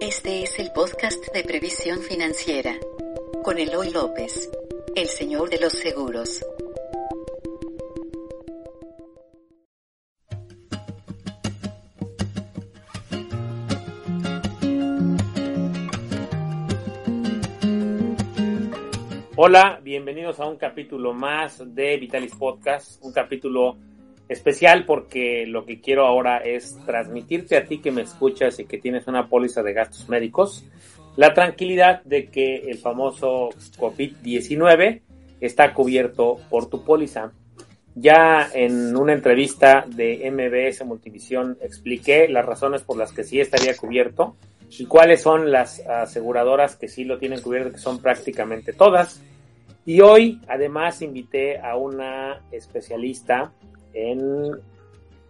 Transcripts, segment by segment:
Este es el podcast de previsión financiera con Eloy López, el señor de los seguros. Hola, bienvenidos a un capítulo más de Vitalis Podcast, un capítulo especial porque lo que quiero ahora es transmitirte a ti que me escuchas y que tienes una póliza de gastos médicos la tranquilidad de que el famoso COVID-19 está cubierto por tu póliza. Ya en una entrevista de MBS Multivisión expliqué las razones por las que sí estaría cubierto y cuáles son las aseguradoras que sí lo tienen cubierto, que son prácticamente todas. Y hoy además invité a una especialista en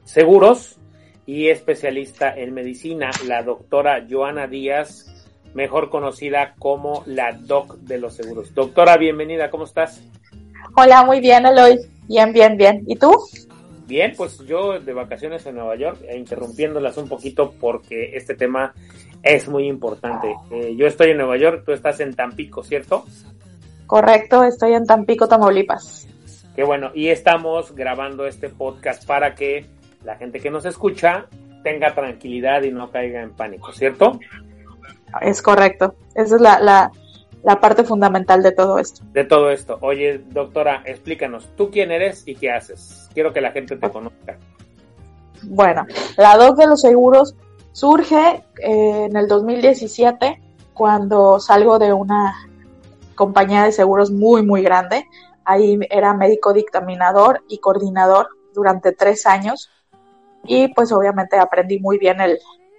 seguros y especialista en medicina, la doctora Joana Díaz, mejor conocida como la Doc de los Seguros. Doctora, bienvenida, ¿cómo estás? Hola, muy bien, Eloy. Bien, bien, bien. ¿Y tú? Bien, pues yo de vacaciones en Nueva York, e interrumpiéndolas un poquito porque este tema es muy importante. Eh, yo estoy en Nueva York, tú estás en Tampico, ¿cierto? Correcto, estoy en Tampico, Tamaulipas. Qué bueno, y estamos grabando este podcast para que la gente que nos escucha tenga tranquilidad y no caiga en pánico, ¿cierto? Es correcto. Esa es la, la, la parte fundamental de todo esto. De todo esto. Oye, doctora, explícanos, ¿tú quién eres y qué haces? Quiero que la gente te conozca. Bueno, la DOC de los seguros surge eh, en el 2017 cuando salgo de una compañía de seguros muy, muy grande Ahí era médico dictaminador y coordinador durante tres años y pues obviamente aprendí muy bien el,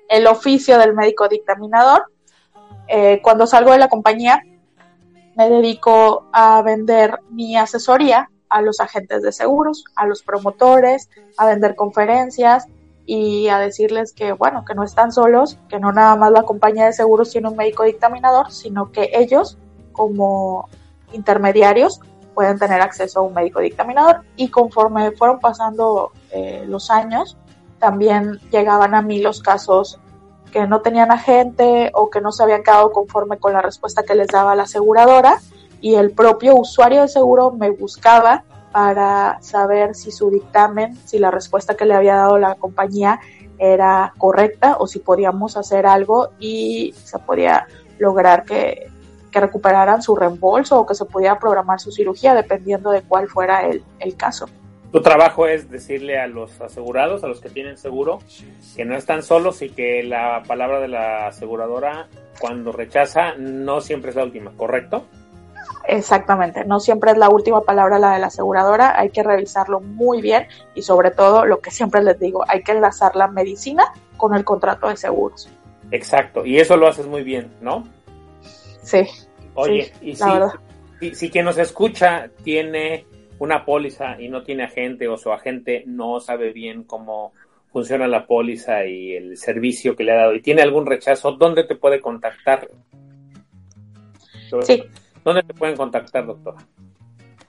el oficio del médico dictaminador. Eh, cuando salgo de la compañía me dedico a vender mi asesoría a los agentes de seguros, a los promotores, a vender conferencias y a decirles que, bueno, que no están solos, que no nada más la compañía de seguros tiene un médico dictaminador, sino que ellos, como intermediarios, pueden tener acceso a un médico dictaminador. Y conforme fueron pasando eh, los años, también llegaban a mí los casos que no tenían agente o que no se habían quedado conforme con la respuesta que les daba la aseguradora. Y el propio usuario de seguro me buscaba para saber si su dictamen, si la respuesta que le había dado la compañía era correcta o si podíamos hacer algo y se podía lograr que, que recuperaran su reembolso o que se pudiera programar su cirugía dependiendo de cuál fuera el, el caso. Tu trabajo es decirle a los asegurados, a los que tienen seguro, que no están solos y que la palabra de la aseguradora cuando rechaza no siempre es la última, ¿correcto? Exactamente, no siempre es la última palabra la de la aseguradora, hay que revisarlo muy bien y sobre todo lo que siempre les digo, hay que enlazar la medicina con el contrato de seguros. Exacto, y eso lo haces muy bien, ¿no? Sí. Oye, y si, si, quien nos escucha tiene una póliza y no tiene agente o su agente no sabe bien cómo funciona la póliza y el servicio que le ha dado y tiene algún rechazo, ¿dónde te puede contactar? Sí. ¿Dónde te pueden contactar, doctora?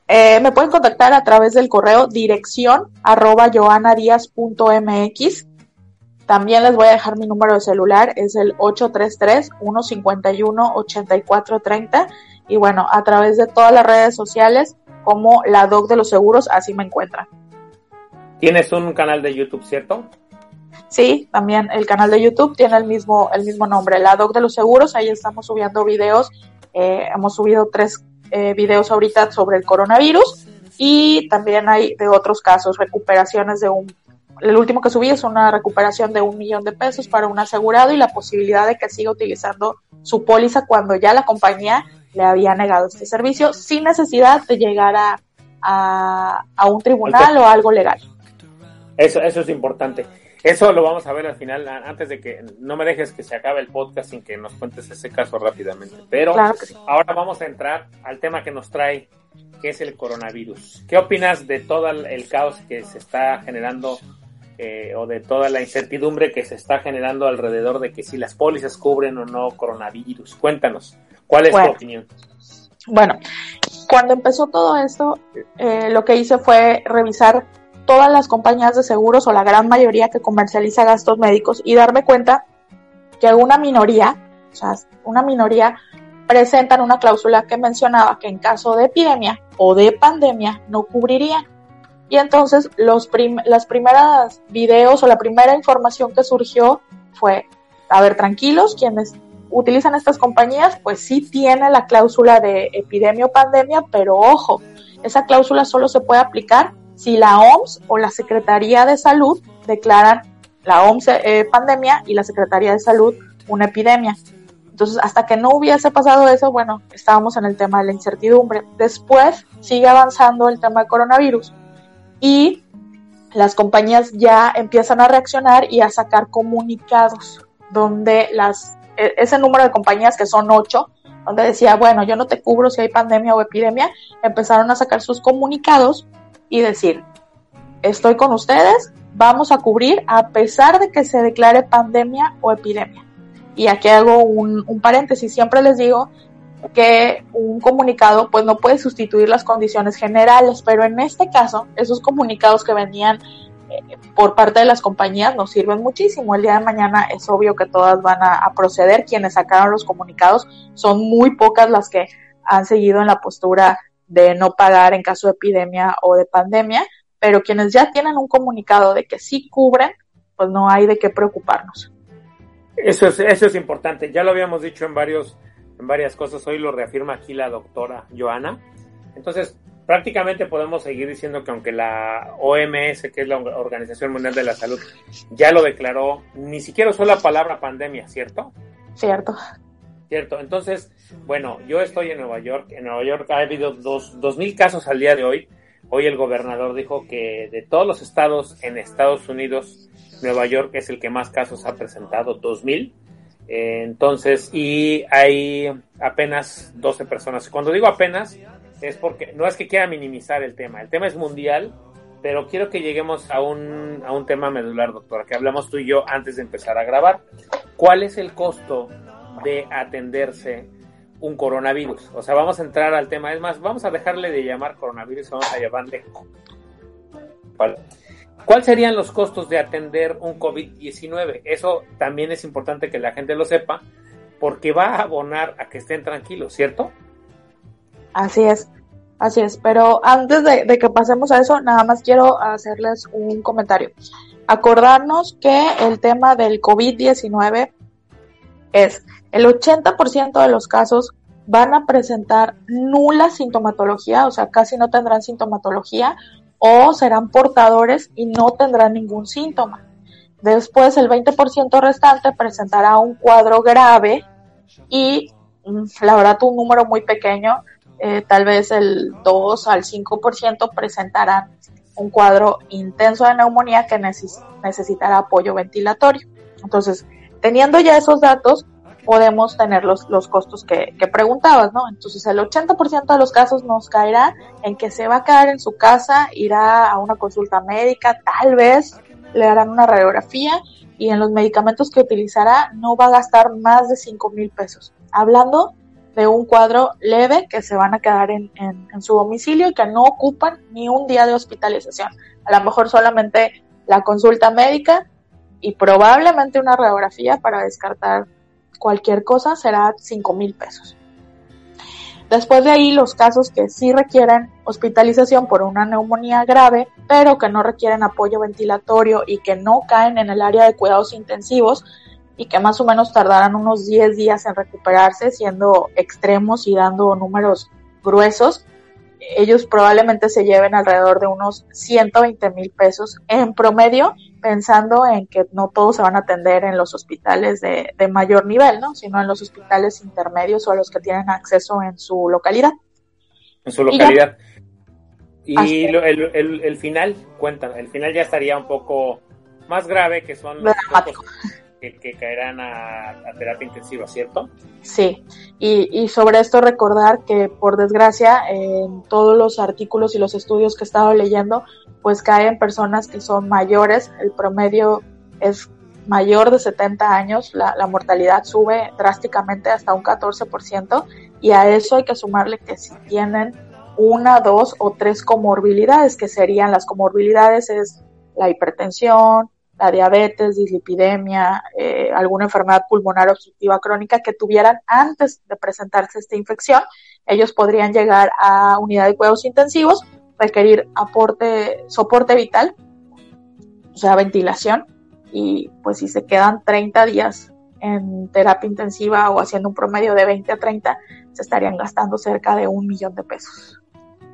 Eh, me pueden contactar a través del correo dirección arroba joanadias.mx también les voy a dejar mi número de celular, es el 833-151-8430. Y bueno, a través de todas las redes sociales, como la Doc de los Seguros, así me encuentran. ¿Tienes un canal de YouTube, cierto? Sí, también el canal de YouTube tiene el mismo, el mismo nombre, la Doc de los Seguros. Ahí estamos subiendo videos. Eh, hemos subido tres eh, videos ahorita sobre el coronavirus y también hay de otros casos, recuperaciones de un el último que subí es una recuperación de un millón de pesos para un asegurado y la posibilidad de que siga utilizando su póliza cuando ya la compañía le había negado este servicio sin necesidad de llegar a, a, un tribunal o algo legal. Eso, eso es importante. Eso lo vamos a ver al final, antes de que no me dejes que se acabe el podcast sin que nos cuentes ese caso rápidamente. Pero ahora vamos a entrar al tema que nos trae, que es el coronavirus. ¿Qué opinas de todo el caos que se está generando eh, o de toda la incertidumbre que se está generando alrededor de que si las pólizas cubren o no coronavirus. Cuéntanos, ¿cuál es tu opinión? Bueno, cuando empezó todo esto, eh, lo que hice fue revisar todas las compañías de seguros o la gran mayoría que comercializa gastos médicos y darme cuenta que alguna minoría o sea, una minoría presentan una cláusula que mencionaba que en caso de epidemia o de pandemia no cubrirían. Y entonces los las primeras videos o la primera información que surgió fue, a ver, tranquilos, quienes utilizan estas compañías, pues sí tiene la cláusula de epidemia o pandemia, pero ojo, esa cláusula solo se puede aplicar si la OMS o la Secretaría de Salud declaran la OMS eh, pandemia y la Secretaría de Salud una epidemia. Entonces, hasta que no hubiese pasado eso, bueno, estábamos en el tema de la incertidumbre. Después sigue avanzando el tema del coronavirus y las compañías ya empiezan a reaccionar y a sacar comunicados donde las e, ese número de compañías que son ocho, donde decía, bueno, yo no te cubro si hay pandemia o epidemia, empezaron a sacar sus comunicados y decir, estoy con ustedes, vamos a cubrir a pesar de que se declare pandemia o epidemia. Y aquí hago un, un paréntesis, siempre les digo que un comunicado pues no puede sustituir las condiciones generales, pero en este caso esos comunicados que venían por parte de las compañías nos sirven muchísimo. El día de mañana es obvio que todas van a, proceder. Quienes sacaron los comunicados son muy pocas las que han seguido en la postura de no pagar en caso de epidemia o de pandemia, pero quienes ya tienen un comunicado de que sí cubren, pues no hay de qué preocuparnos. Eso es, eso es importante. Ya lo habíamos dicho en varios, en varias cosas. Hoy lo reafirma aquí la doctora Joana. Entonces, prácticamente podemos seguir diciendo que aunque la OMS, que es la Organización Mundial de la Salud, ya lo declaró, ni siquiera usó la palabra pandemia, ¿cierto? Cierto. Cierto. Entonces, bueno, yo estoy en Nueva York. En Nueva York ha habido dos, dos mil casos al día de hoy. Hoy el gobernador dijo que de todos los estados en Estados Unidos, Nueva York es el que más casos ha presentado, 2000. Entonces, y hay apenas 12 personas. Cuando digo apenas, es porque no es que quiera minimizar el tema. El tema es mundial, pero quiero que lleguemos a un, a un tema medular, doctora, que hablamos tú y yo antes de empezar a grabar. ¿Cuál es el costo de atenderse un coronavirus? O sea, vamos a entrar al tema. Es más, vamos a dejarle de llamar coronavirus, vamos a llamarle... Vale ¿Cuáles serían los costos de atender un COVID-19? Eso también es importante que la gente lo sepa, porque va a abonar a que estén tranquilos, ¿cierto? Así es, así es. Pero antes de, que pasemos a eso, nada más quiero hacerles un comentario. Acordarnos que el tema del COVID-19 es el 80% de los casos van a presentar nula sintomatología, o sea, casi no tendrán sintomatología, o serán portadores y no tendrán ningún síntoma. Después, el 20% restante presentará un cuadro grave y, mm, la verdad, un número muy pequeño eh, tal vez el 2 al 5% presentarán un cuadro intenso de neumonía que necesitará apoyo ventilatorio. Entonces, teniendo ya esos datos, podemos tener los, los costos que, preguntabas, ¿no? Entonces, el 80% de los casos nos caerá en que se va a quedar en su casa, irá a una consulta médica, tal vez le harán una radiografía y en los medicamentos que utilizará no va a gastar más de 5 mil pesos. Hablando de un cuadro leve que se van a quedar en, en, su domicilio y que no ocupan ni un día de hospitalización. A lo mejor solamente la consulta médica y probablemente una radiografía para descartar cualquier cosa será 5 mil pesos. Después de ahí, los casos que sí requieren hospitalización por una neumonía grave, pero que no requieren apoyo ventilatorio y que no caen en el área de cuidados intensivos, y que más o menos tardarán unos 10 días en recuperarse, siendo extremos y dando números gruesos, ellos probablemente se lleven alrededor de unos 120 mil pesos en promedio, pensando en que no todos se van a atender en los hospitales de, mayor nivel, ¿no? sino en los hospitales intermedios o a los que tienen acceso en su localidad. En su localidad. Y, el, el, final, cuéntame, el final ya estaría un poco más grave, que son los que, caerán a, terapia intensiva, ¿cierto? Sí, y, sobre esto recordar que por desgracia en todos los artículos y los estudios que he leyendo, pues caen personas que son mayores, el promedio es mayor de 70 años, la, la mortalidad sube drásticamente hasta un 14% y a eso hay que sumarle que si tienen una, dos o tres comorbilidades, que serían las comorbilidades es la hipertensión, la diabetes, dislipidemia, eh, alguna enfermedad pulmonar obstructiva crónica que tuvieran antes de presentarse esta infección, ellos podrían llegar a unidad de cuidados intensivos, requerir aporte, soporte vital, o sea, ventilación, y pues si se quedan 30 días en terapia intensiva o haciendo un promedio de 20 a 30, se estarían gastando cerca de un millón de pesos.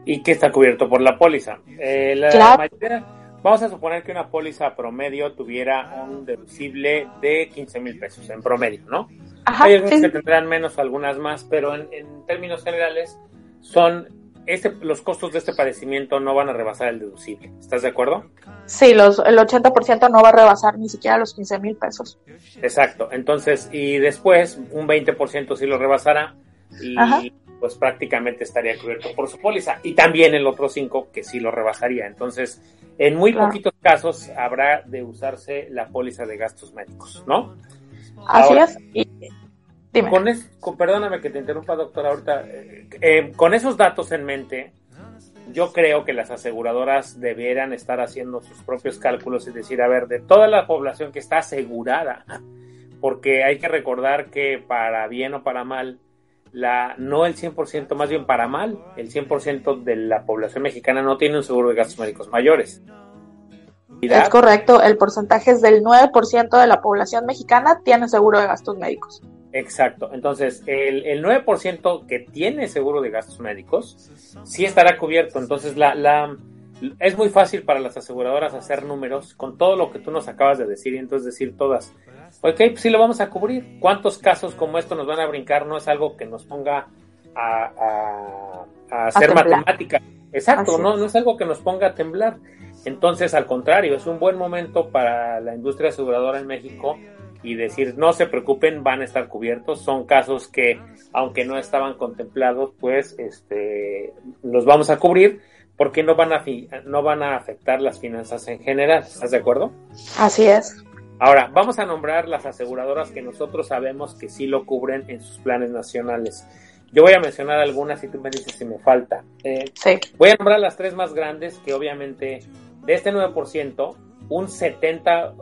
¿Y qué está cubierto por la póliza? Eh, la mayoría, vamos a suponer que una póliza promedio tuviera un deducible de 15 mil pesos en promedio, ¿no? Hay algunas que tendrán menos, algunas más, pero en, en términos generales son este, los costos de este padecimiento no van a rebasar el deducible. ¿Estás de acuerdo? Sí, los, el 80% no va a rebasar ni siquiera los 15 mil pesos. Exacto. Entonces, y después un 20% sí lo rebasará y pues prácticamente estaría cubierto por su póliza. Y también el otro 5 que sí lo rebasaría. Entonces, en muy poquitos casos habrá de usarse la póliza de gastos médicos, ¿no? Así es. Con, es, perdóname que te interrumpa, doctora, ahorita. Eh, eh, con esos datos en mente, yo creo que las aseguradoras debieran estar haciendo sus propios cálculos y decir, a ver, de toda la población que está asegurada, porque hay que recordar que para bien o para mal, la, no el 100%, más bien para mal, el 100% de la población mexicana no tiene un seguro de gastos médicos mayores. Es correcto, el porcentaje es del 9% de la población mexicana tiene seguro de gastos médicos. Exacto. Entonces, el, el 9% que tiene seguro de gastos médicos sí estará cubierto. Entonces, la, la, es muy fácil para las aseguradoras hacer números con todo lo que tú nos acabas de decir y entonces decir todas, ok, pues sí lo vamos a cubrir. ¿Cuántos casos como esto nos van a brincar? No es algo que nos ponga a, a, hacer matemática. Exacto, no, no es algo que nos ponga a temblar. Entonces, al contrario, es un buen momento para la industria aseguradora en México y decir no se preocupen, van a estar cubiertos. Son casos que, aunque no estaban contemplados, pues este, los vamos a cubrir porque no van a, no van a afectar las finanzas en general. ¿Estás de acuerdo? Así es. Ahora, vamos a nombrar las aseguradoras que nosotros sabemos que sí lo cubren en sus planes nacionales. Yo voy a mencionar algunas y tú me dices si me falta. Eh, sí. Voy a nombrar las tres más grandes que obviamente de este 9%, un 70,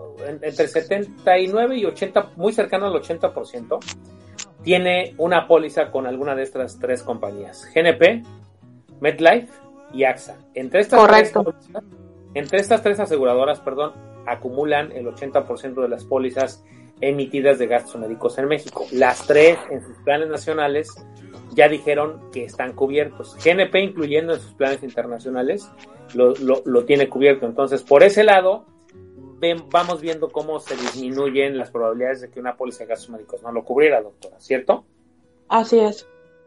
entre 79 y 80, muy cercano al 80%, tiene una póliza con alguna de estas tres compañías, GNP, MedLife y AXA. Entre estas, Tres, entre estas tres aseguradoras, perdón, acumulan el 80% de las pólizas emitidas de gastos médicos en México. Las tres en sus planes nacionales ya dijeron que están cubiertos. GNP, incluyendo en sus planes internacionales, lo, lo tiene cubierto. Entonces, por ese lado, vamos viendo cómo se disminuyen las probabilidades de que una póliza de gastos médicos no lo cubriera, doctora, ¿cierto? Así es.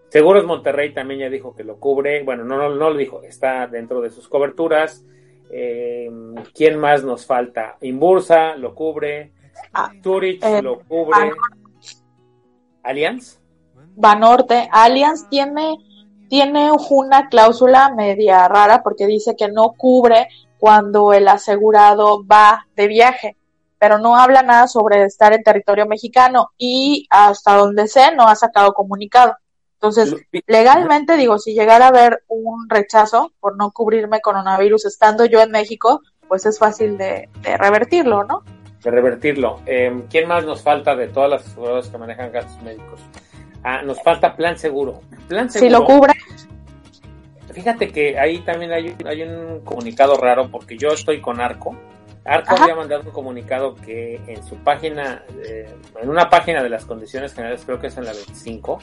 Seguros Monterrey también ya dijo que lo cubre, bueno, no, no, no lo dijo, está dentro de sus coberturas. Eh, ¿Quién más nos falta? Inbursa lo cubre, ah, Zurich eh, lo cubre, Allianz. Banorte, Allianz tiene, tiene una cláusula media rara porque dice que no cubre cuando el asegurado va de viaje, pero no habla nada sobre estar en territorio mexicano y hasta donde sé no ha sacado comunicado. Entonces, legalmente digo, si llegara a haber un rechazo por no cubrirme coronavirus estando yo en México, pues es fácil de, revertirlo, ¿no? De revertirlo. Em, ¿Quién más nos falta de todas las aseguradoras que manejan gastos médicos? Ah, nos falta plan seguro. Plan seguro. Si lo cubre, Fíjate que ahí también hay, hay un comunicado raro porque yo estoy con Arco. Arco había mandado un comunicado que en su página, eh, en una página de las condiciones generales, creo que es en la 25,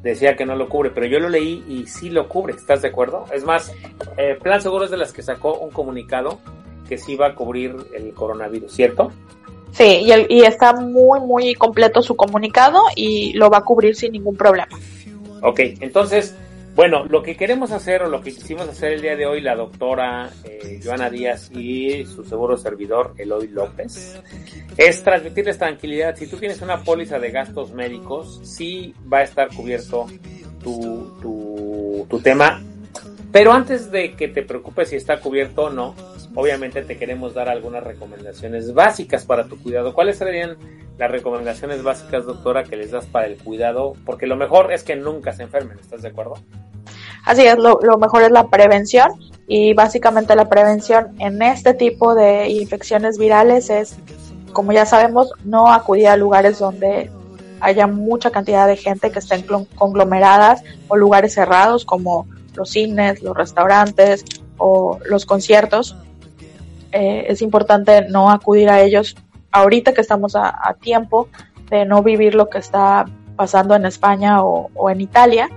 decía que no lo cubre, pero yo lo leí y sí lo cubre, ¿estás de acuerdo? Es más, eh, Plan Seguro es de las que sacó un comunicado que sí va a cubrir el coronavirus, ¿cierto? Sí, y, el, y está muy, muy completo su comunicado y lo va a cubrir sin ningún problema. Ok, entonces bueno, lo que queremos hacer o lo que quisimos hacer el día de hoy la doctora eh, Joana Díaz y su seguro servidor Eloy López es transmitirles tranquilidad. Si tú tienes una póliza de gastos médicos, sí va a estar cubierto tu, tu, tu tema. Pero antes de que te preocupes si está cubierto o no, obviamente te queremos dar algunas recomendaciones básicas para tu cuidado. ¿Cuáles serían las recomendaciones básicas, doctora, que les das para el cuidado? Porque lo mejor es que nunca se enfermen, ¿estás de acuerdo? Así es, lo, mejor es la prevención y básicamente la prevención en este tipo de infecciones virales es como ya sabemos, no acudir a lugares donde haya mucha cantidad de gente que estén conglomeradas o lugares cerrados como los cines, los restaurantes o los conciertos. Eh, es importante no acudir a ellos ahorita que estamos a, tiempo de no vivir lo que está pasando en España o, en Italia.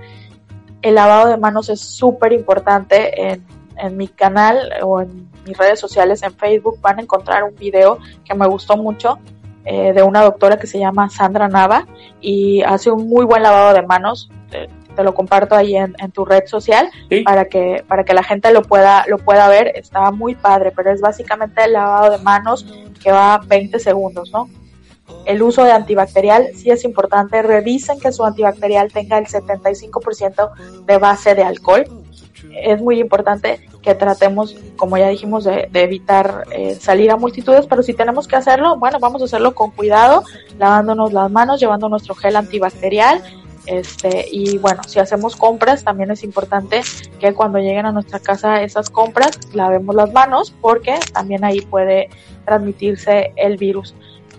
El lavado de manos es súper importante. En, en mi canal o en mis redes sociales, en Facebook, van a encontrar un video que me gustó mucho eh, de una doctora que se llama Sandra Nava y hace un muy buen lavado de manos. Te, lo comparto ahí en, tu red social para que para que la gente lo pueda lo pueda ver. Está muy padre, pero es básicamente el lavado de manos que va 20 segundos, ¿no? El uso de antibacterial sí es importante. Revisen que su antibacterial tenga el 75% de base de alcohol. Es muy importante que tratemos, como ya dijimos, de, evitar eh, salir a multitudes, pero si tenemos que hacerlo, bueno, vamos a hacerlo con cuidado, lavándonos las manos, llevando nuestro gel antibacterial. Este, y bueno, si hacemos compras, también es importante que cuando lleguen a nuestra casa esas compras, lavemos las manos, porque también ahí puede transmitirse el virus.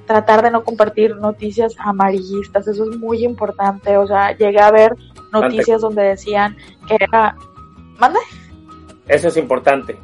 Tratar de no compartir noticias amarillistas, eso es muy importante. O sea, llegué a ver noticias donde decían que era. ¿Mande? Eso es importante.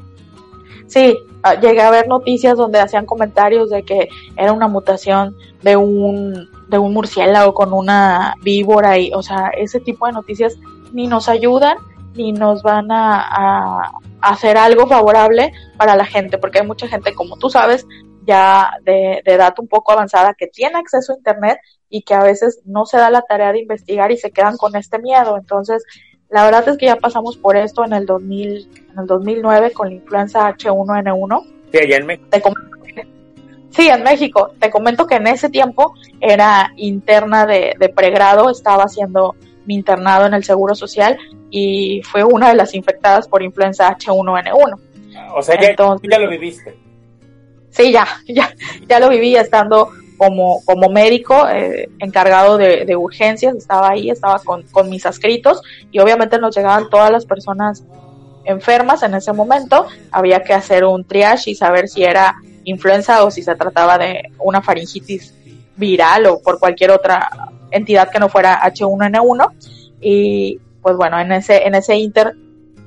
Sí, llegué a ver noticias donde hacían comentarios de que era una mutación de un, de un murciélago con una víbora y, o sea, ese tipo de noticias ni nos ayudan ni nos van a, a hacer algo favorable para la gente, porque hay mucha gente, como tú sabes, ya de, de, edad un poco avanzada que tiene acceso a Internet y que a veces no se da la tarea de investigar y se quedan con este miedo. Entonces, la verdad es que ya pasamos por esto en el 2000, en el 2009 con la influenza H1N1. Sí, allá en México. sí, en México. Te comento que en ese tiempo era interna de, pregrado, estaba haciendo mi internado en el Seguro Social y fue una de las infectadas por influenza H1N1. O sea, ya, ya lo viviste. Sí, ya, ya, ya lo viví estando como, como médico eh, encargado de, de, urgencias, estaba ahí, estaba con, con mis adscritos y obviamente nos llegaban todas las personas enfermas en ese momento, había que hacer un triage y saber si era influenza o si se trataba de una faringitis viral o por cualquier otra entidad que no fuera H1N1 y pues bueno, en ese, en ese inter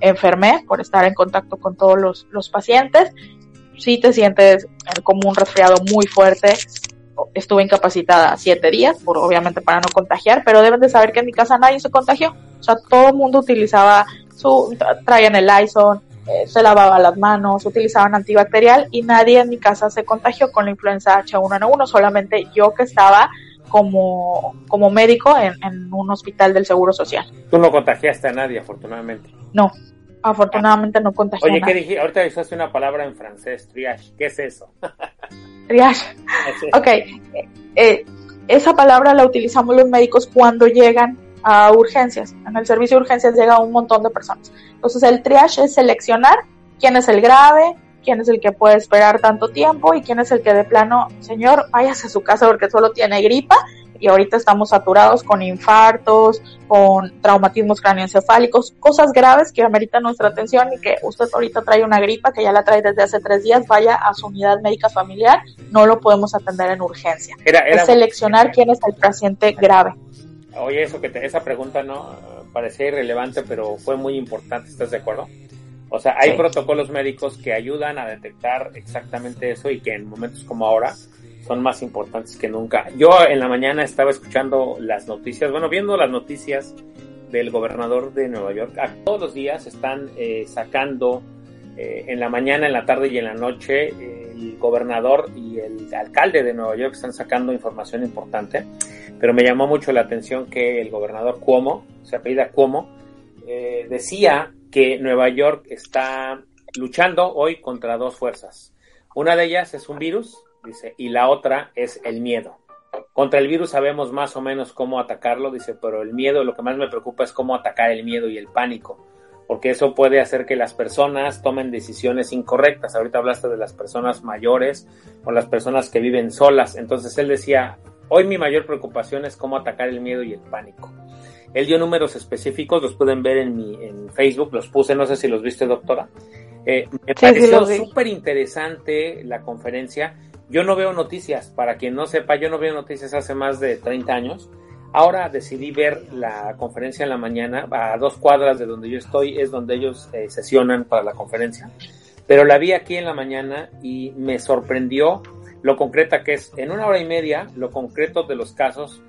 enfermé por estar en contacto con todos los, los pacientes. Si te sientes como un resfriado muy fuerte, estuve incapacitada siete días, por, obviamente para no contagiar, pero deben de saber que en mi casa nadie se contagió. O sea, todo el mundo utilizaba su, traían el Lysol, eh, se lavaba las manos, utilizaban antibacterial y nadie en mi casa se contagió con la influenza H1N1, solamente yo que estaba como, como médico en, en un hospital del Seguro Social. Tú no contagiaste a nadie, afortunadamente. No, afortunadamente no contagié. Oye, ¿qué dije? Ahorita usaste una palabra en francés, triage. ¿Qué es eso? triage. Ok. Eh, esa palabra la utilizamos los médicos cuando llegan a urgencias. En el servicio de urgencias llega un montón de personas. Entonces el triage es seleccionar quién es el grave, quién es el que puede esperar tanto tiempo y quién es el que de plano, señor, váyase a su casa porque solo tiene gripa y ahorita estamos saturados con infartos, con traumatismos cráneoencefálicos, cosas graves que ameritan nuestra atención y que usted ahorita trae una gripa que ya la trae desde hace tres días, vaya a su unidad médica familiar, no lo podemos atender en urgencia. es seleccionar quién es el paciente grave. Oye, eso que esa pregunta no parecía irrelevante, pero fue muy importante, ¿estás de acuerdo? O sea, hay protocolos médicos que ayudan a detectar exactamente eso y que en momentos como ahora son más importantes que nunca. Yo en la mañana estaba escuchando las noticias, bueno, viendo las noticias del gobernador de Nueva York. Todos los días están eh, sacando eh, en la mañana, en la tarde y en la noche el gobernador y el alcalde de Nueva York están sacando información importante. Pero me llamó mucho la atención que el gobernador Cuomo, se apellida Cuomo, eh, decía que Nueva York está luchando hoy contra dos fuerzas. Una de ellas es un virus dice, y la otra es el miedo. Contra el virus sabemos más o menos cómo atacarlo, dice, pero el miedo, lo que más me preocupa es cómo atacar el miedo y el pánico, porque eso puede hacer que las personas tomen decisiones incorrectas. Ahorita hablaste de las personas mayores o las personas que viven solas. Entonces él decía, hoy mi mayor preocupación es cómo atacar el miedo y el pánico. Él dio números específicos, los pueden ver en mi en Facebook, los puse, no sé si los viste, doctora. Eh, me pareció súper interesante la conferencia Yo no veo noticias, para quien no sepa, yo no veo noticias hace más de 30 años. Ahora decidí ver la conferencia en la mañana, a dos cuadras de donde yo estoy, es donde ellos eh, sesionan para la conferencia. Pero la vi aquí en la mañana y me sorprendió lo concreta que es. En una hora y media, lo concreto de los casos,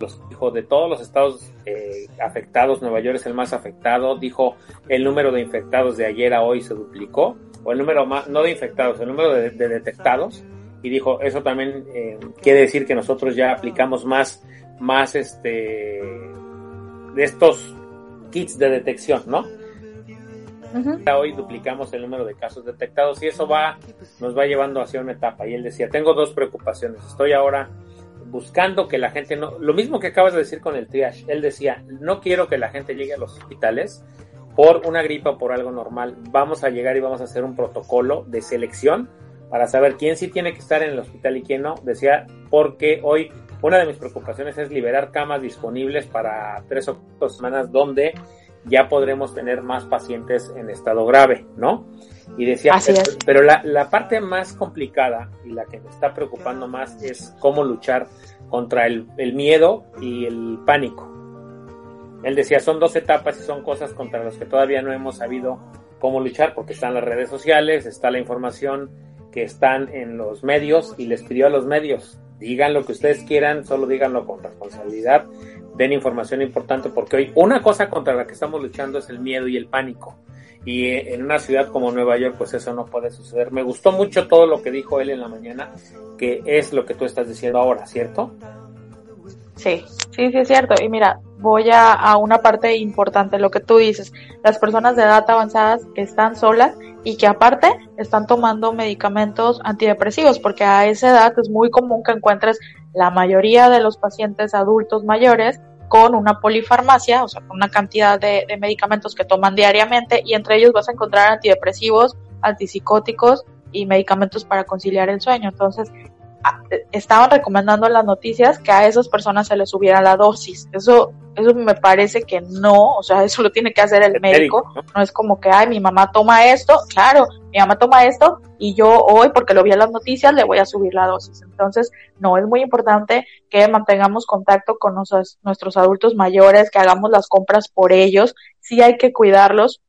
los dijo de todos los estados eh, afectados, Nueva York es el más afectado, dijo el número de infectados de ayer a hoy se duplicó, o el número más, no de infectados, el número de, detectados, y dijo, eso también eh, quiere decir que nosotros ya aplicamos más, más este, de estos kits de detección, ¿no? Hoy duplicamos el número de casos detectados y eso va, nos va llevando hacia una etapa. Y él decía, tengo dos preocupaciones. Estoy ahora buscando que la gente no, lo mismo que acabas de decir con el triage, él decía, no quiero que la gente llegue a los hospitales por una gripa o por algo normal. Vamos a llegar y vamos a hacer un protocolo de selección para saber quién sí tiene que estar en el hospital y quién no. Decía, porque hoy una de mis preocupaciones es liberar camas disponibles para tres o cuatro semanas donde ya podremos tener más pacientes en estado grave, ¿no? Y decía, pero, la, la, parte más complicada y la que me está preocupando más es cómo luchar contra el, el miedo y el pánico. Él decía, son dos etapas y son cosas contra las que todavía no hemos sabido cómo luchar porque están las redes sociales, está la información que están en los medios y les pidió a los medios, digan lo que ustedes quieran, solo díganlo con responsabilidad, den información importante porque hoy una cosa contra la que estamos luchando es el miedo y el pánico. Y en una ciudad como Nueva York, pues eso no puede suceder. Me gustó mucho todo lo que dijo él en la mañana, que es lo que tú estás diciendo ahora, ¿cierto? Sí, sí, sí es cierto. Y mira, voy a, a una parte importante, lo que tú dices. Las personas de edad avanzada que están solas y que aparte están tomando medicamentos antidepresivos, porque a esa edad es muy común que encuentres la mayoría de los pacientes adultos mayores con una polifarmacia, o sea, con una cantidad de, de medicamentos que toman diariamente y entre ellos vas a encontrar antidepresivos, antipsicóticos y medicamentos para conciliar el sueño. Entonces, estaban recomendando en las noticias que a esas personas se les subiera la dosis. Eso, eso me parece que no, o sea, eso lo tiene que hacer el, médico. ¿no? es como que, ay, mi mamá toma esto, claro, mi mamá toma esto y yo hoy, porque lo vi en las noticias, le voy a subir la dosis. Entonces, no, es muy importante que mantengamos contacto con nuestros, nuestros adultos mayores, que hagamos las compras por ellos. Sí hay que cuidarlos.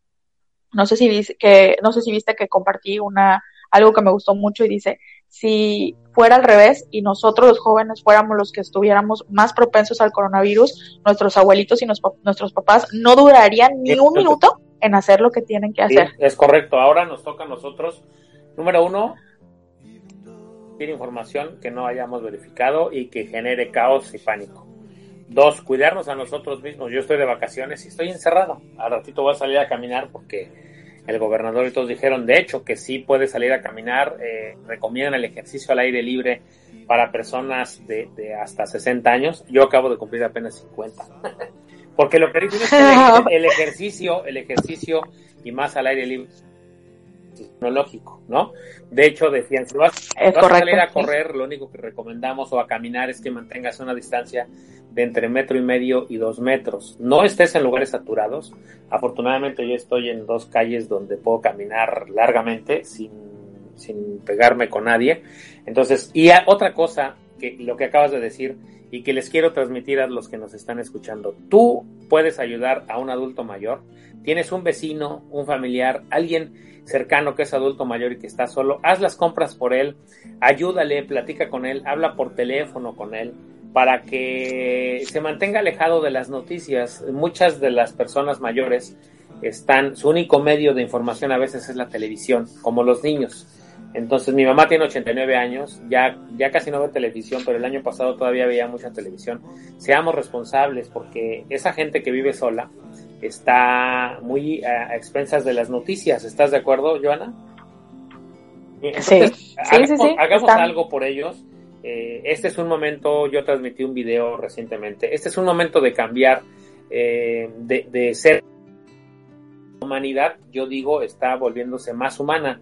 No sé si viste que, no sé si viste que compartí una, algo que me gustó mucho y dice, si fuera al revés y nosotros los jóvenes fuéramos los que estuviéramos más propensos al coronavirus, nuestros abuelitos y nuestros papás no durarían ni un minuto en hacer lo que tienen que hacer. es correcto, ahora nos toca a nosotros, número uno, tiene información que no hayamos verificado y que genere caos y pánico. Dos, cuidarnos a nosotros mismos. Yo estoy de vacaciones y estoy encerrado. Al ratito voy a salir a caminar porque el gobernador y todos dijeron, de hecho, que sí puede salir a caminar, eh, recomiendan el ejercicio al aire libre para personas de, de, hasta 60 años. Yo acabo de cumplir apenas 50. Porque lo que dicen es que el, ejercicio, el ejercicio y más al aire libre tecnológico, ¿no? De hecho, decían, si vas, vas a salir a correr, lo único que recomendamos o a caminar es que mantengas una distancia de entre metro y medio y dos metros. No estés en lugares saturados. Afortunadamente yo estoy en dos calles donde puedo caminar largamente sin, sin pegarme con nadie. Entonces, y otra cosa, que lo que acabas de decir y que les quiero transmitir a los que nos están escuchando. Tú puedes ayudar a un adulto mayor. Tienes un vecino, un familiar, alguien cercano que es adulto mayor y que está solo. Haz las compras por él, ayúdale, platica con él, habla por teléfono con él para que se mantenga alejado de las noticias. Muchas de las personas mayores están, su único medio de información a veces es la televisión, como los niños. Entonces mi mamá tiene 89 años, ya, ya casi no ve televisión, pero el año pasado todavía veía mucha televisión. Seamos responsables porque esa gente que vive sola está muy a, expensas de las noticias. ¿Estás de acuerdo, Joana? Entonces, sí, hagamos, sí, sí, hagamos algo por ellos eh, este es un momento, yo transmití un video recientemente, este es un momento de cambiar, eh, de, de ser humanidad, yo digo, está volviéndose más humana.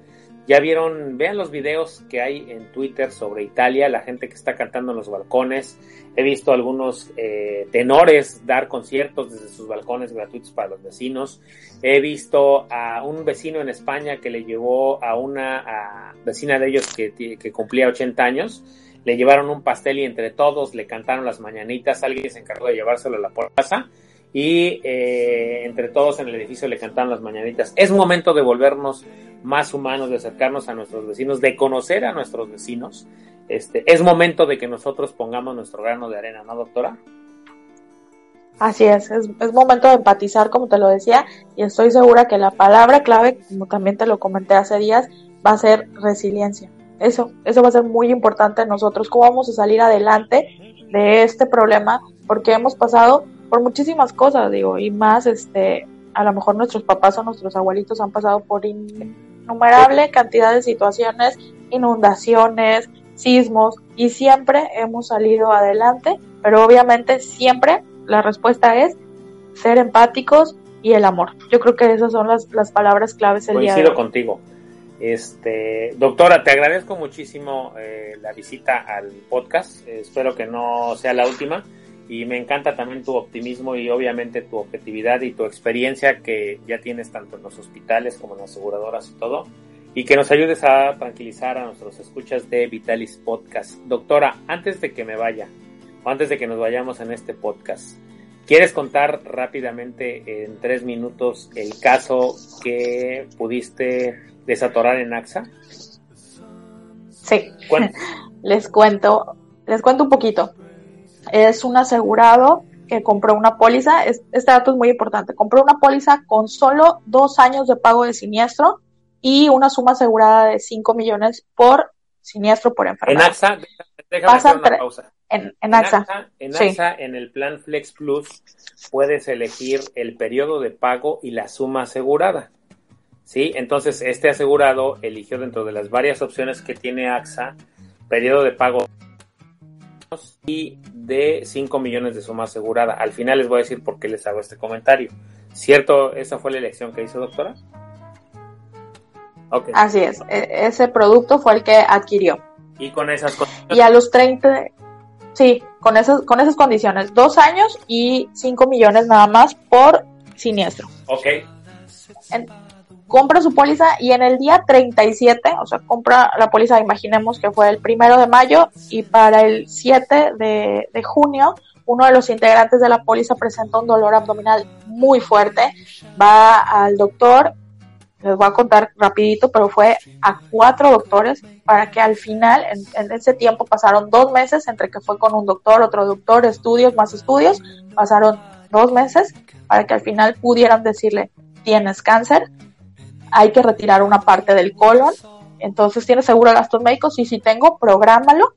Ya vieron, vean los videos que hay en Twitter sobre Italia, la gente que está cantando en los balcones. He visto algunos eh, tenores dar conciertos desde sus balcones gratuitos para los vecinos. He visto a un vecino en España que le llevó a una vecina de ellos que, que cumplía 80 años le llevaron un pastel y entre todos le cantaron las mañanitas, alguien se encargó de llevárselo a la plaza y eh, entre todos en el edificio le cantaron las mañanitas. Es momento de volvernos más humanos, de acercarnos a nuestros vecinos, de conocer a nuestros vecinos. Este, es momento de que nosotros pongamos nuestro grano de arena, ¿no, doctora? Así es, es, momento de empatizar, como te lo decía, y estoy segura que la palabra clave, como también te lo comenté hace días, va a ser resiliencia. Eso, eso va a ser muy importante en nosotros, cómo vamos a salir adelante de este problema, porque hemos pasado por muchísimas cosas, digo, y más, este, a lo mejor nuestros papás o nuestros abuelitos han pasado por innumerable cantidad de situaciones, inundaciones, sismos, y siempre hemos salido adelante, pero obviamente siempre la respuesta es ser empáticos y el amor. Yo creo que esas son las, las palabras claves el día de hoy. contigo. Este, doctora, te agradezco muchísimo eh, la visita al podcast. espero que no sea la última. Y me encanta también tu optimismo y obviamente tu objetividad y tu experiencia que ya tienes tanto en los hospitales como en las aseguradoras y todo. Y que nos ayudes a tranquilizar a nuestros escuchas de Vitalis Podcast. Doctora, antes de que me vaya, o antes de que nos vayamos en este podcast, ¿quieres contar rápidamente en tres minutos el caso que pudiste desatorar en AXA? Sí. les cuento, les cuento un poquito. Es un asegurado que compró una póliza, este dato es muy importante, compró una póliza con solo dos años de pago de siniestro y una suma asegurada de 5 millones por siniestro por enfermedad. En AXA, déjame hacer una pausa. En, en, AXA. En AXA, en el plan Flex Plus, puedes elegir el periodo de pago y la suma asegurada. ¿sí? Entonces, este asegurado eligió dentro de las varias opciones que tiene AXA, periodo de pago y de 5 millones de suma asegurada. Al final les voy a decir por qué les hago este comentario. ¿Cierto? ¿Esa fue la elección que hizo, doctora? Okay. Así es. E ese producto fue el que adquirió. Y con esas condiciones. Y a los 30, sí, con esas, con esas condiciones. Dos años y 5 millones nada más por siniestro. Ok. En, compra su póliza y en el día 37, o sea, compra la póliza, imaginemos que fue el primero de mayo y para el 7 de, junio, uno de los integrantes de la póliza presenta un dolor abdominal muy fuerte, va al doctor, les voy a contar rapidito, pero fue a cuatro doctores para que al final, en, ese tiempo pasaron dos meses entre que fue con un doctor, otro doctor, estudios, más estudios, pasaron dos meses para que al final pudieran decirle, tienes cáncer, hay que retirar una parte del colon. Entonces, ¿tiene seguro de gastos médicos? Y si tengo, prográmalo.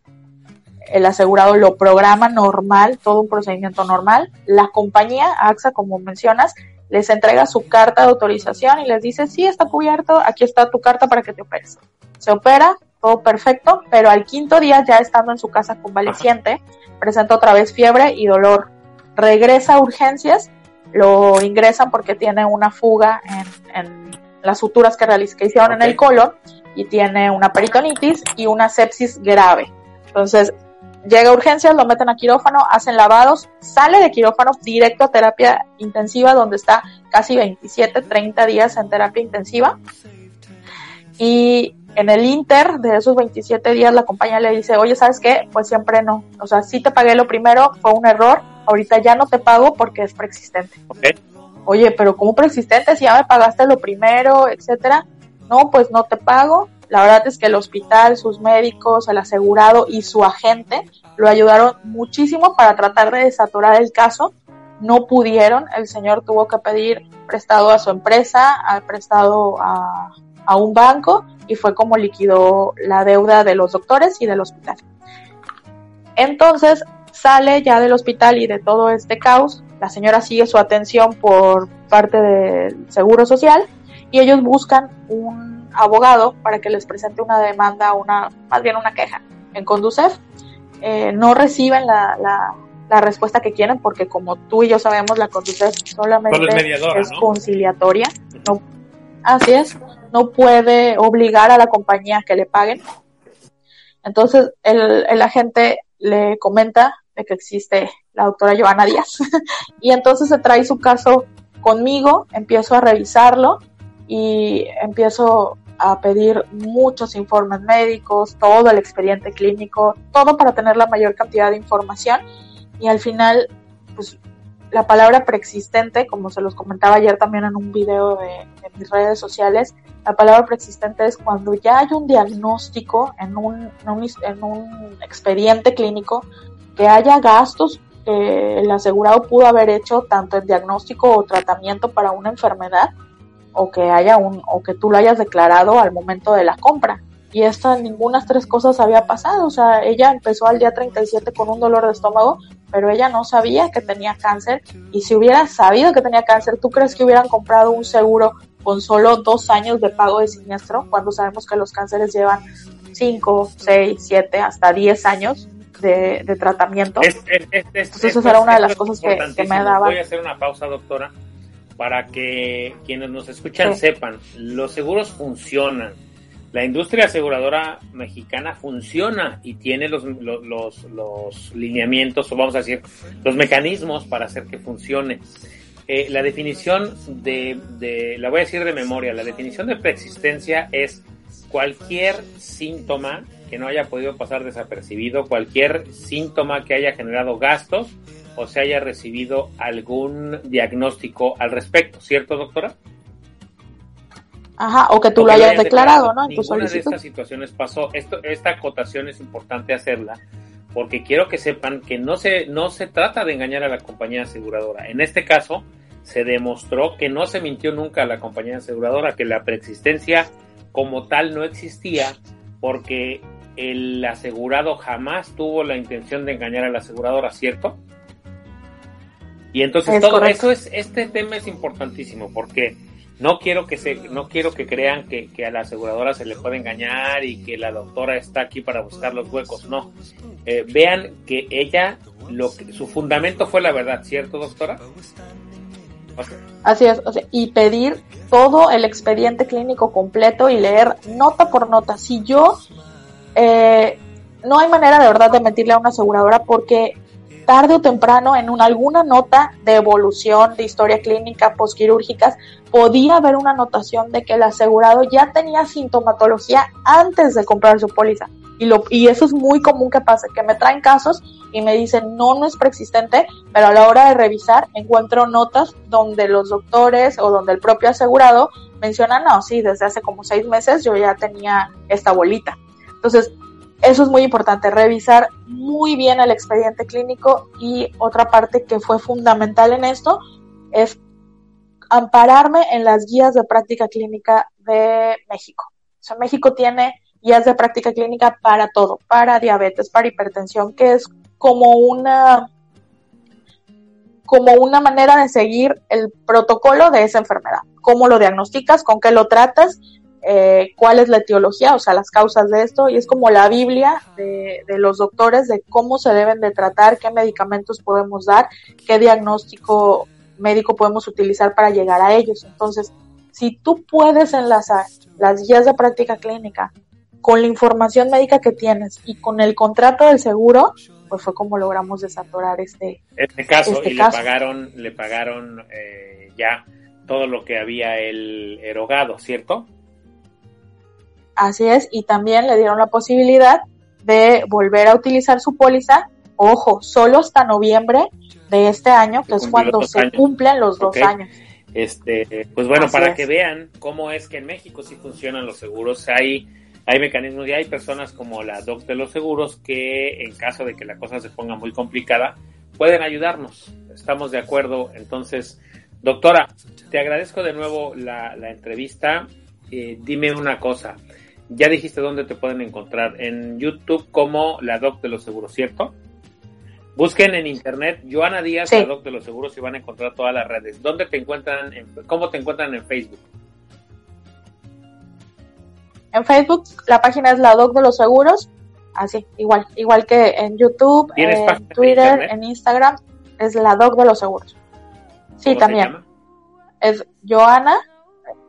El asegurado lo programa normal, todo un procedimiento normal. La compañía, AXA, como mencionas, les entrega su carta de autorización y les dice, sí, está cubierto, aquí está tu carta para que te operes. Se opera, todo perfecto, pero al quinto día, ya estando en su casa convaleciente, presenta otra vez fiebre y dolor. Regresa a urgencias, lo ingresan porque tiene una fuga en, en las suturas que, que hicieron en el colon y tiene una peritonitis y una sepsis grave. Entonces, llega a urgencias, lo meten a quirófano, hacen lavados, sale de quirófano directo a terapia intensiva donde está casi 27, 30 días en terapia intensiva. Y en el inter de esos 27 días la compañía le dice, oye, ¿sabes qué? Pues siempre no. O sea, sí te pagué lo primero, fue un error, ahorita ya no te pago porque es preexistente oye, pero como preexistente, si ya me pagaste lo primero, etcétera, no, pues no te pago. La verdad es que el hospital, sus médicos, el asegurado y su agente lo ayudaron muchísimo para tratar de desaturar el caso. No pudieron, el señor tuvo que pedir prestado a su empresa, prestado a, a un banco y fue como liquidó la deuda de los doctores y del hospital. Entonces sale ya del hospital y de todo este caos, la señora sigue su atención por parte del Seguro Social y ellos buscan un abogado para que les presente una demanda, una más bien una queja en Conducef. Eh, no reciben la, la, respuesta que quieren porque como tú y yo sabemos la Conducef solamente es conciliatoria. No, así es, no puede obligar a la compañía que le paguen. Entonces el, el agente le comenta de que existe la doctora Joana Díaz. Y entonces se trae su caso conmigo, empiezo a revisarlo y empiezo a pedir muchos informes médicos, todo el expediente clínico, todo para tener la mayor cantidad de información. Y al final, pues la palabra preexistente, como se los comentaba ayer también en un video de, mis redes sociales, la palabra preexistente es cuando ya hay un diagnóstico en un, en un, en un expediente clínico, que haya gastos que el asegurado pudo haber hecho tanto en diagnóstico o tratamiento para una enfermedad o que haya un o que tú lo hayas declarado al momento de la compra. Y esta ninguna tres cosas había pasado, o sea, ella empezó al día 37 con un dolor de estómago, pero ella no sabía que tenía cáncer. Y si hubiera sabido que tenía cáncer, ¿tú crees que hubieran comprado un seguro con solo dos años de pago de siniestro cuando sabemos que los cánceres llevan 5, 6, 7, hasta 10 años de, tratamiento? Entonces esa era una de las cosas que, me daba. Voy a hacer una pausa, doctora para que quienes nos escuchan sepan, los seguros funcionan. La industria aseguradora mexicana funciona y tiene los, los, los, lineamientos, o vamos a decir, los mecanismos para hacer que funcione. Eh, la definición de, de, la voy a decir de memoria, la definición de preexistencia es cualquier síntoma que no haya podido pasar desapercibido, cualquier síntoma que haya generado gastos o se haya recibido algún diagnóstico al respecto, ¿cierto, doctora? Ajá, o que tú lo hayas declarado, ¿no? En Ninguna de estas situaciones pasó. Esto, esta acotación es importante hacerla porque quiero que sepan que no se, no se trata de engañar a la compañía aseguradora. En este caso, se demostró que no se mintió nunca a la compañía aseguradora, que la preexistencia como tal no existía porque el asegurado jamás tuvo la intención de engañar a la aseguradora, ¿cierto? Y entonces todo eso es, este tema es importantísimo porque no quiero que se, no quiero que crean que, a la aseguradora se le puede engañar y que la doctora está aquí para buscar los huecos, no. Eh, vean que ella, lo que, su fundamento fue la verdad, ¿cierto, doctora? Así es, y pedir todo el expediente clínico completo y leer nota por nota. Si yo, eh, no hay manera de verdad de mentirle a una aseguradora porque tarde o temprano en alguna nota de evolución de historia clínica postquirúrgicas podía haber una anotación de que el asegurado ya tenía sintomatología antes de comprar su póliza. Y, lo, y eso es muy común que pase, que me traen casos y me dicen no, no es preexistente, pero a la hora de revisar encuentro notas donde los doctores o donde el propio asegurado menciona, no, sí, desde hace como seis meses yo ya tenía esta bolita. Entonces, eso es muy importante, revisar muy bien el expediente clínico y otra parte que fue fundamental en esto es ampararme en las guías de práctica clínica de México. O sea, México tiene guías de práctica clínica para todo, para diabetes, para hipertensión, que es como una como una manera de seguir el protocolo de esa enfermedad. Cómo lo diagnosticas, con qué lo tratas eh, cuál es la etiología, o sea, las causas de esto, y es como la Biblia de, los doctores de cómo se deben de tratar, qué medicamentos podemos dar, qué diagnóstico médico podemos utilizar para llegar a ellos. Entonces, si tú puedes enlazar las guías de práctica clínica con la información médica que tienes y con el contrato del seguro, pues fue como logramos desatorar este, este caso este y le pagaron le pagaron eh, ya todo lo que había el erogado, ¿cierto? Así es, y también le dieron la posibilidad de volver a utilizar su póliza, ojo, solo hasta noviembre de este año, que es cuando se cumplen los dos años. Este, pues bueno, para que vean cómo es que en México sí funcionan los seguros, hay, hay mecanismos y hay personas como la Doc de los seguros que en caso de que la cosa se ponga muy complicada, pueden ayudarnos. Estamos de acuerdo. Entonces, doctora, te agradezco de nuevo la, entrevista. Eh, dime una cosa. Ya dijiste dónde te pueden encontrar. En YouTube como la Doc de los Seguros, ¿cierto? Busquen en internet Joana Díaz, la Doc de los Seguros y van a encontrar todas las redes. ¿Dónde te encuentran? ¿Cómo te encuentran en Facebook? En Facebook la página es la Doc de los Seguros. Así, igual, igual que en YouTube, en Twitter, en Instagram, es la Doc de los Seguros. Sí, también. Es Joana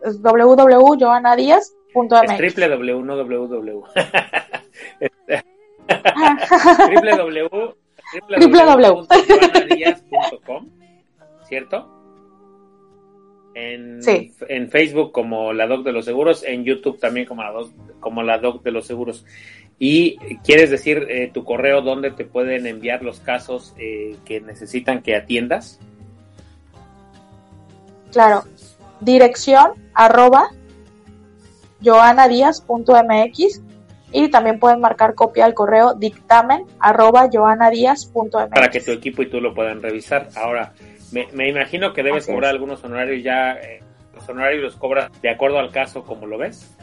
es. Www, no www. www.joanadias.com, ¿cierto? En, Sí. en Facebook como la Doc de los Seguros, en YouTube también como la Doc, como la Doc de los Seguros. Y quieres decir eh, tu correo donde te pueden enviar los casos eh, que necesitan que atiendas. Claro, dirección arroba joanadias.mx y también pueden marcar copia al correo dictamen arroba para que tu equipo y tú lo puedan revisar. Ahora, me, me imagino que debes Así cobrar es. algunos honorarios ya, eh, los honorarios los cobras de acuerdo al caso como lo ves.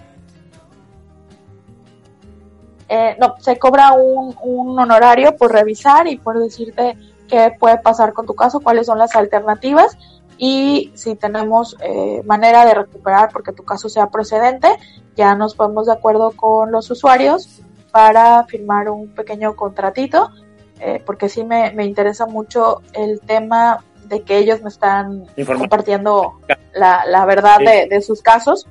Eh, no, se cobra un, un honorario por revisar y por decirte qué puede pasar con tu caso, cuáles son las alternativas y si tenemos eh, manera de recuperar porque tu caso sea procedente, ya nos ponemos de acuerdo con los usuarios para firmar un pequeño contratito, eh, porque sí me, me interesa mucho el tema de que ellos me están Informa- compartiendo la, la verdad Sí. de, de sus casos.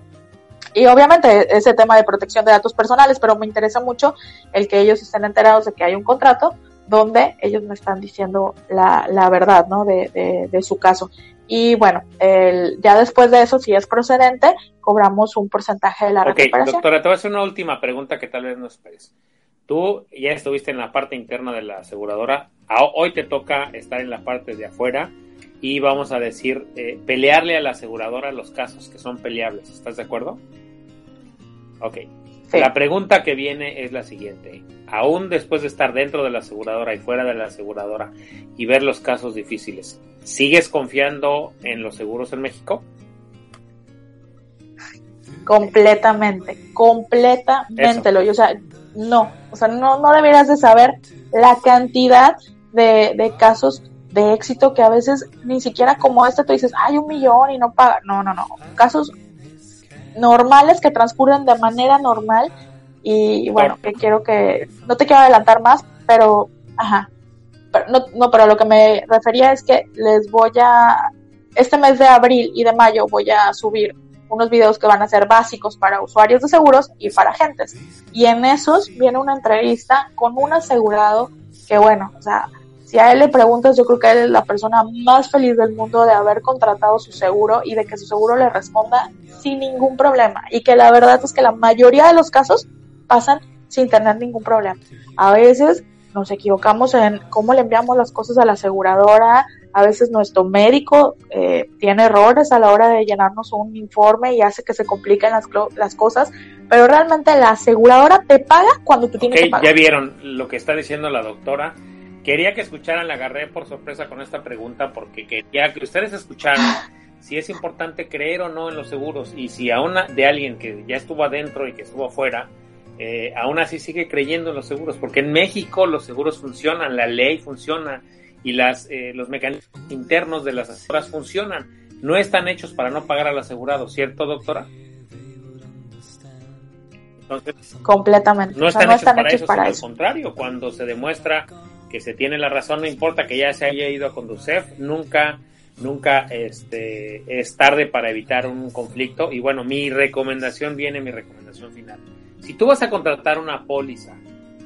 Y obviamente ese tema de protección de datos personales, pero me interesa mucho el que ellos estén enterados de que hay un contrato donde ellos me están diciendo la, la verdad, ¿no? De, de, de su caso. Y bueno, el, ya después de eso, si es procedente, cobramos un porcentaje de la Ok, recuperación. doctora, te voy a hacer una última pregunta que tal vez no esperes. Tú ya estuviste en la parte interna de la aseguradora, A- hoy te toca estar en la parte de afuera y vamos a decir, eh, pelearle a la aseguradora los casos que son peleables. ¿Estás de acuerdo? Ok. Sí. La pregunta que viene es la siguiente. Aún después de estar dentro de la aseguradora y fuera de la aseguradora y ver los casos difíciles, ¿sigues confiando en los seguros en México? Completamente, completamente. Lo, o sea, no, o sea, no, no deberías de saber la cantidad de, de casos de éxito que a veces ni siquiera como este tú dices, hay un millón y no paga. No, no, no. Casos normales que transcurren de manera normal y bueno, que quiero que, no te quiero adelantar más, pero, ajá. Pero, no, no, pero lo que me refería es que les voy a, este mes de abril y de mayo voy a subir unos videos que van a ser básicos para usuarios de seguros y para agentes. Y en esos viene una entrevista con un asegurado que, bueno, o sea, si a él le preguntas, yo creo que él es la persona más feliz del mundo de haber contratado su seguro y de que su seguro le responda sin ningún problema. Y que la verdad es que la mayoría de los casos pasan sin tener ningún problema. A veces nos equivocamos en cómo le enviamos las cosas a la aseguradora, a veces nuestro médico eh, tiene errores a la hora de llenarnos un informe y hace que se compliquen las, las cosas, pero realmente la aseguradora te paga cuando tú tienes Ok, que pagar. ya vieron lo que está diciendo la doctora. Quería que escucharan, la agarré por sorpresa con esta pregunta porque quería que ustedes escucharan si es importante creer o no en los seguros y si aún de alguien que ya estuvo adentro y que estuvo afuera, eh, aún así sigue creyendo en los seguros, porque en México los seguros funcionan, la ley funciona y las, eh, los mecanismos internos de las aseguradoras funcionan. No están hechos para no pagar al asegurado, ¿cierto, doctora? Entonces, Completamente. no O sea, están, no hechos están para hechos eso, para sino eso. al contrario, cuando se demuestra que se tiene la razón, no importa que ya se haya ido a Conducef, nunca, nunca este, es tarde para evitar un conflicto. Y bueno, mi recomendación viene, mi recomendación final. Si tú vas a contratar una póliza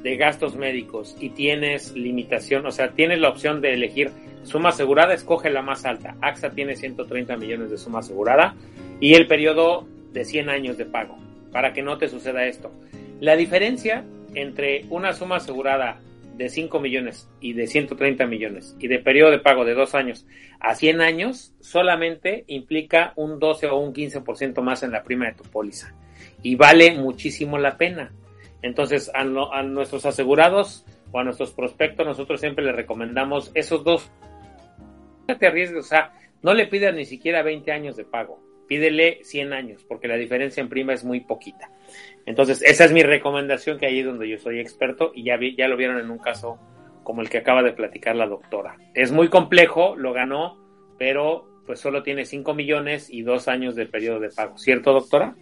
de gastos médicos y tienes limitación, o sea, tienes la opción de elegir suma asegurada, escoge la más alta. AXA tiene 130 millones de suma asegurada y el periodo de 100 años de pago, para que no te suceda esto. La diferencia entre una suma asegurada de 5 millones y de 130 millones y de periodo de pago de 2 años a 100 años solamente implica un 12 o un 15% más en la prima de tu póliza y vale muchísimo la pena. Entonces a, no, a nuestros asegurados o a nuestros prospectos nosotros siempre les recomendamos esos dos. No te arriesgues, o sea, no le pidas ni siquiera 20 años de pago, pídele 100 años porque la diferencia en prima es muy poquita. Entonces, esa es mi recomendación, que ahí es donde yo soy experto y ya, vi, ya lo vieron en un caso como el que acaba de platicar la doctora. Es muy complejo, lo ganó, pero pues solo tiene 5 millones y dos años de periodo de pago. ¿Cierto, doctora?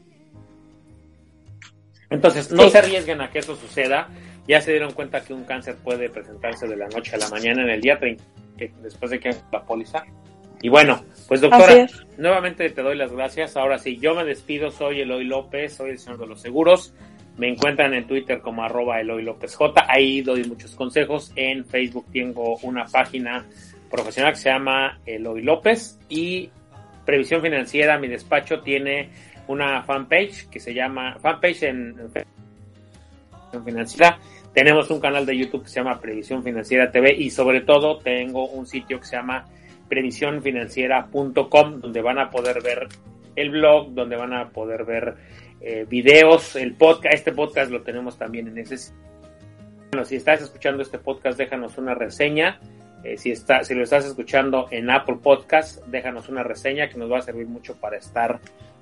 Entonces, no Sí. se arriesguen a que eso suceda. Ya se dieron cuenta que un cáncer puede presentarse de la noche a la mañana en el día 30, que después de que la póliza. Y bueno, pues doctora, nuevamente te doy las gracias. Ahora sí, yo me despido, soy Eloy López, soy el señor de los seguros. Me encuentran en Twitter como arroba Eloy López J. Ahí doy muchos consejos. En Facebook tengo una página profesional que se llama Eloy López y Previsión Financiera, mi despacho tiene una fanpage que se llama fanpage en, en financiera. Tenemos un canal de YouTube que se llama Previsión Financiera TV y sobre todo tengo un sitio que se llama previsiónfinanciera.com donde van a poder ver el blog, donde van a poder ver eh, videos, el podcast, este podcast lo tenemos también en ese bueno, si estás escuchando este podcast, déjanos una reseña. Eh, si, está, si lo estás escuchando en Apple Podcast, déjanos una reseña que nos va a servir mucho para estar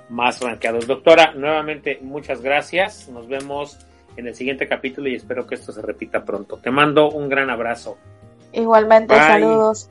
más rankeados. Doctora, nuevamente muchas gracias. Nos vemos en el siguiente capítulo y espero que esto se repita pronto. Te mando un gran abrazo. Igualmente, saludos.